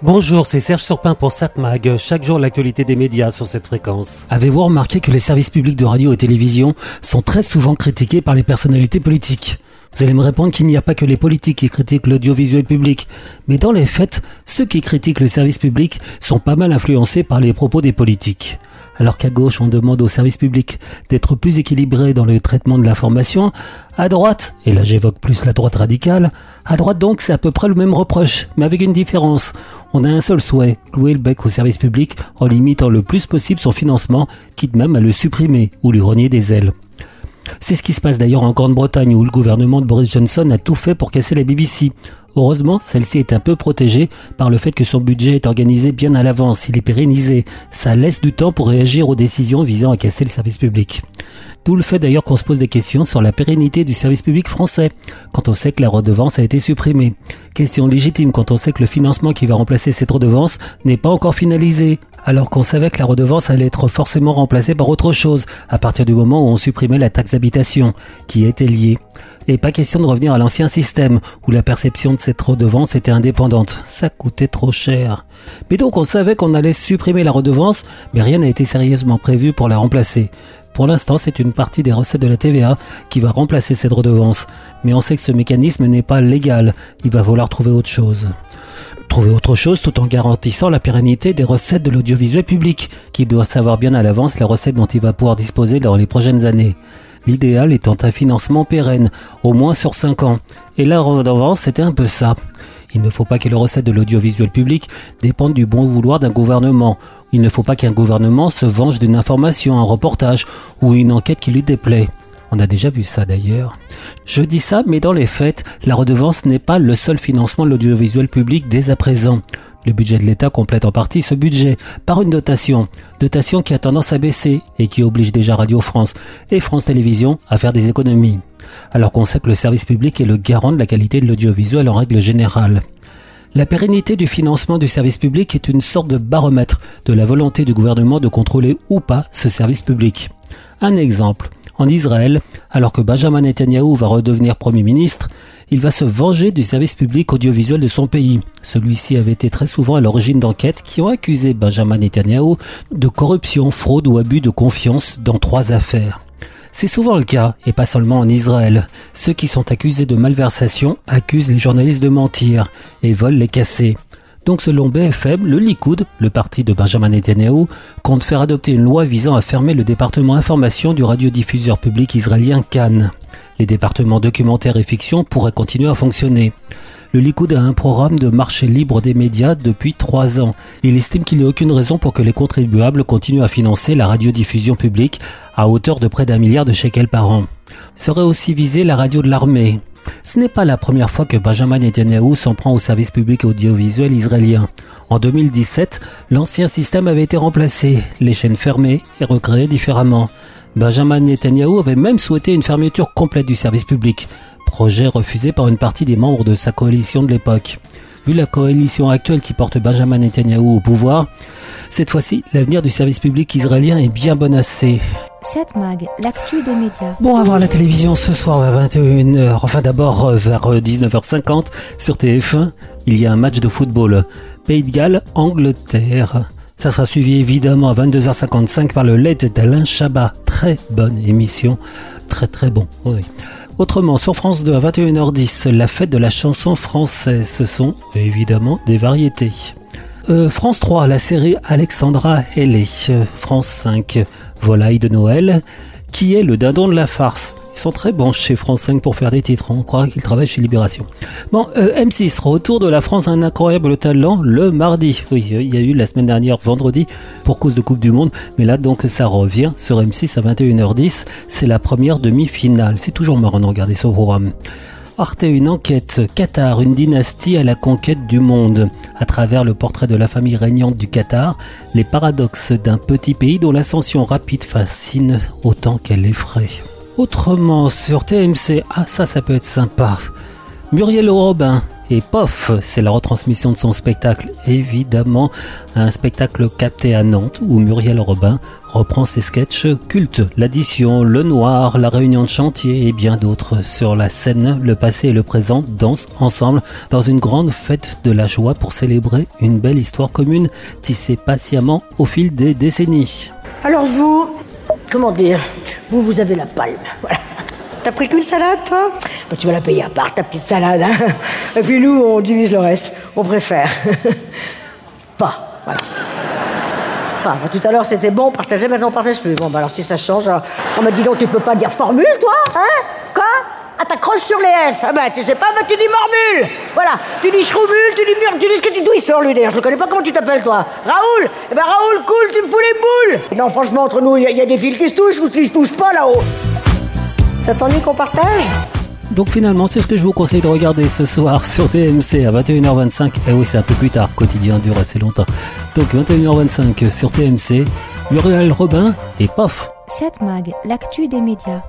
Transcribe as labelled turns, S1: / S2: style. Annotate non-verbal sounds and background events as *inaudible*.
S1: Bonjour, c'est Serge Surpin pour SatMag. Chaque jour, l'actualité des médias sur cette fréquence.
S2: Avez-vous remarqué que les services publics de radio et télévision sont très souvent critiqués par les personnalités politiques? Vous allez me répondre qu'il n'y a pas que les politiques qui critiquent l'audiovisuel public, mais dans les faits, ceux qui critiquent le service public sont pas mal influencés par les propos des politiques. Alors qu'à gauche, on demande au service public d'être plus équilibré dans le traitement de l'information, à droite, et là j'évoque plus la droite radicale, à droite donc c'est à peu près le même reproche, mais avec une différence. On a un seul souhait, clouer le bec au service public en limitant le plus possible son financement, quitte même à le supprimer ou lui rogner des ailes. C'est ce qui se passe d'ailleurs en Grande-Bretagne où le gouvernement de Boris Johnson a tout fait pour casser la BBC. Heureusement, celle-ci est un peu protégée par le fait que son budget est organisé bien à l'avance, il est pérennisé. Ça laisse du temps pour réagir aux décisions visant à casser le service public. D'où le fait d'ailleurs qu'on se pose des questions sur la pérennité du service public français, quand on sait que la redevance a été supprimée. Question légitime quand on sait que le financement qui va remplacer cette redevance n'est pas encore finalisé, alors qu'on savait que la redevance allait être forcément remplacée par autre chose, à partir du moment où on supprimait la taxe d'habitation, qui était liée. Et pas question de revenir à l'ancien système, où la perception de cette redevance était indépendante. Ça coûtait trop cher. Mais donc on savait qu'on allait supprimer la redevance, mais rien n'a été sérieusement prévu pour la remplacer. Pour l'instant, c'est une partie des recettes de la TVA qui va remplacer cette redevance. Mais on sait que ce mécanisme n'est pas légal. Il va falloir trouver autre chose. Trouver autre chose tout en garantissant la pérennité des recettes de l'audiovisuel public, qui doit savoir bien à l'avance la recette dont il va pouvoir disposer dans les prochaines années l'idéal étant un financement pérenne, au moins sur 5 ans. Et la redevance, c'était un peu ça. Il ne faut pas que les recettes de l'audiovisuel public dépendent du bon vouloir d'un gouvernement. Il ne faut pas qu'un gouvernement se venge d'une information, un reportage ou une enquête qui lui déplaît. On a déjà vu ça d'ailleurs. Je dis ça, mais dans les faits, la redevance n'est pas le seul financement de l'audiovisuel public dès à présent. Le budget de l'État complète en partie ce budget par une dotation, dotation qui a tendance à baisser et qui oblige déjà Radio France et France Télévisions à faire des économies, alors qu'on sait que le service public est le garant de la qualité de l'audiovisuel en règle générale. La pérennité du financement du service public est une sorte de baromètre de la volonté du gouvernement de contrôler ou pas ce service public. Un exemple, en Israël, alors que Benjamin Netanyahu va redevenir Premier ministre, il va se venger du service public audiovisuel de son pays. Celui-ci avait été très souvent à l'origine d'enquêtes qui ont accusé Benjamin Netanyahu de corruption, fraude ou abus de confiance dans trois affaires. C'est souvent le cas, et pas seulement en Israël. Ceux qui sont accusés de malversation accusent les journalistes de mentir et veulent les casser. Donc selon BFM, le Likoud, le parti de Benjamin Netanyahu, compte faire adopter une loi visant à fermer le département information du radiodiffuseur public israélien Cannes. Les départements documentaires et fiction pourraient continuer à fonctionner. Le Likoud a un programme de marché libre des médias depuis trois ans. Il estime qu'il n'y a aucune raison pour que les contribuables continuent à financer la radiodiffusion publique à hauteur de près d'un milliard de shekels par an. Serait aussi visée la radio de l'armée. Ce n'est pas la première fois que Benjamin Netanyahu s'en prend au service public audiovisuel israélien. En 2017, l'ancien système avait été remplacé, les chaînes fermées et recréées différemment. Benjamin Netanyahu avait même souhaité une fermeture complète du service public, projet refusé par une partie des membres de sa coalition de l'époque. Vu la coalition actuelle qui porte Benjamin Netanyahu au pouvoir, cette fois-ci, l'avenir du service public israélien est bien bonassé.
S3: Cette mag, l'actu des médias.
S2: Bon, à voir la télévision ce soir à 21h, enfin d'abord euh, vers 19h50 euh, sur TF1, il y a un match de football. Pays de Galles, Angleterre. Ça sera suivi évidemment à 22h55 par le LED d'Alain Chabat. Très bonne émission. Très très bon, oui. Autrement, sur France 2 à 21h10, la fête de la chanson française. Ce sont évidemment des variétés. Euh, France 3, la série Alexandra Hellé. France 5, Volaille de Noël, qui est le dindon de la farce. Ils sont très bons chez France 5 pour faire des titres. On croit qu'ils travaillent chez Libération. Bon, euh, M6, retour de la France un incroyable talent le mardi. Oui, il y a eu la semaine dernière, vendredi, pour cause de Coupe du Monde. Mais là, donc, ça revient sur M6 à 21h10. C'est la première demi-finale. C'est toujours marrant de regarder ce programme. Arte une enquête. Qatar, une dynastie à la conquête du monde. À travers le portrait de la famille régnante du Qatar, les paradoxes d'un petit pays dont l'ascension rapide fascine autant qu'elle effraie. Autrement, sur TMC, ah ça, ça peut être sympa. Muriel Robin et pof, c'est la retransmission de son spectacle, évidemment, un spectacle capté à Nantes où Muriel Robin reprend ses sketchs cultes, l'addition, le noir, la réunion de chantier et bien d'autres. Sur la scène, le passé et le présent dansent ensemble dans une grande fête de la joie pour célébrer une belle histoire commune tissée patiemment au fil des décennies.
S4: Alors vous, comment dire, vous, vous avez la palme. Voilà. T'as pris qu'une salade, toi? Bah, Tu vas la payer à part, ta petite salade. Hein Et puis nous, on divise le reste. On préfère. *laughs* pas, voilà. Pas. Bah, tout à l'heure, c'était bon, partager, maintenant on partage plus. Bon, bah alors si ça change, alors... on me dit donc, tu peux pas dire formule, toi Hein? Quoi? Ah, t'accroches sur les F. Ah bah, tu sais pas, bah, tu dis mormule. Voilà. Tu dis schroumule, tu dis mur, tu dis ce que tu... D'où il sort, lui, d'ailleurs Je le connais pas, comment tu t'appelles, toi? Raoul Eh ben, Raoul, cool, tu me fous les boules. Non, franchement, entre nous, il y, y, a des fils qui se touchent ou qui se touchent pas, là-haut. Ça t'ennuie qu'on partage?
S2: Donc finalement, c'est ce que je vous conseille de regarder ce soir sur TMC à 21h25. Et eh oui, c'est un peu plus tard, quotidien dure assez longtemps. Donc 21h25 sur TMC, Muriel Robin et pof
S3: 7 Mag, l'actu des médias.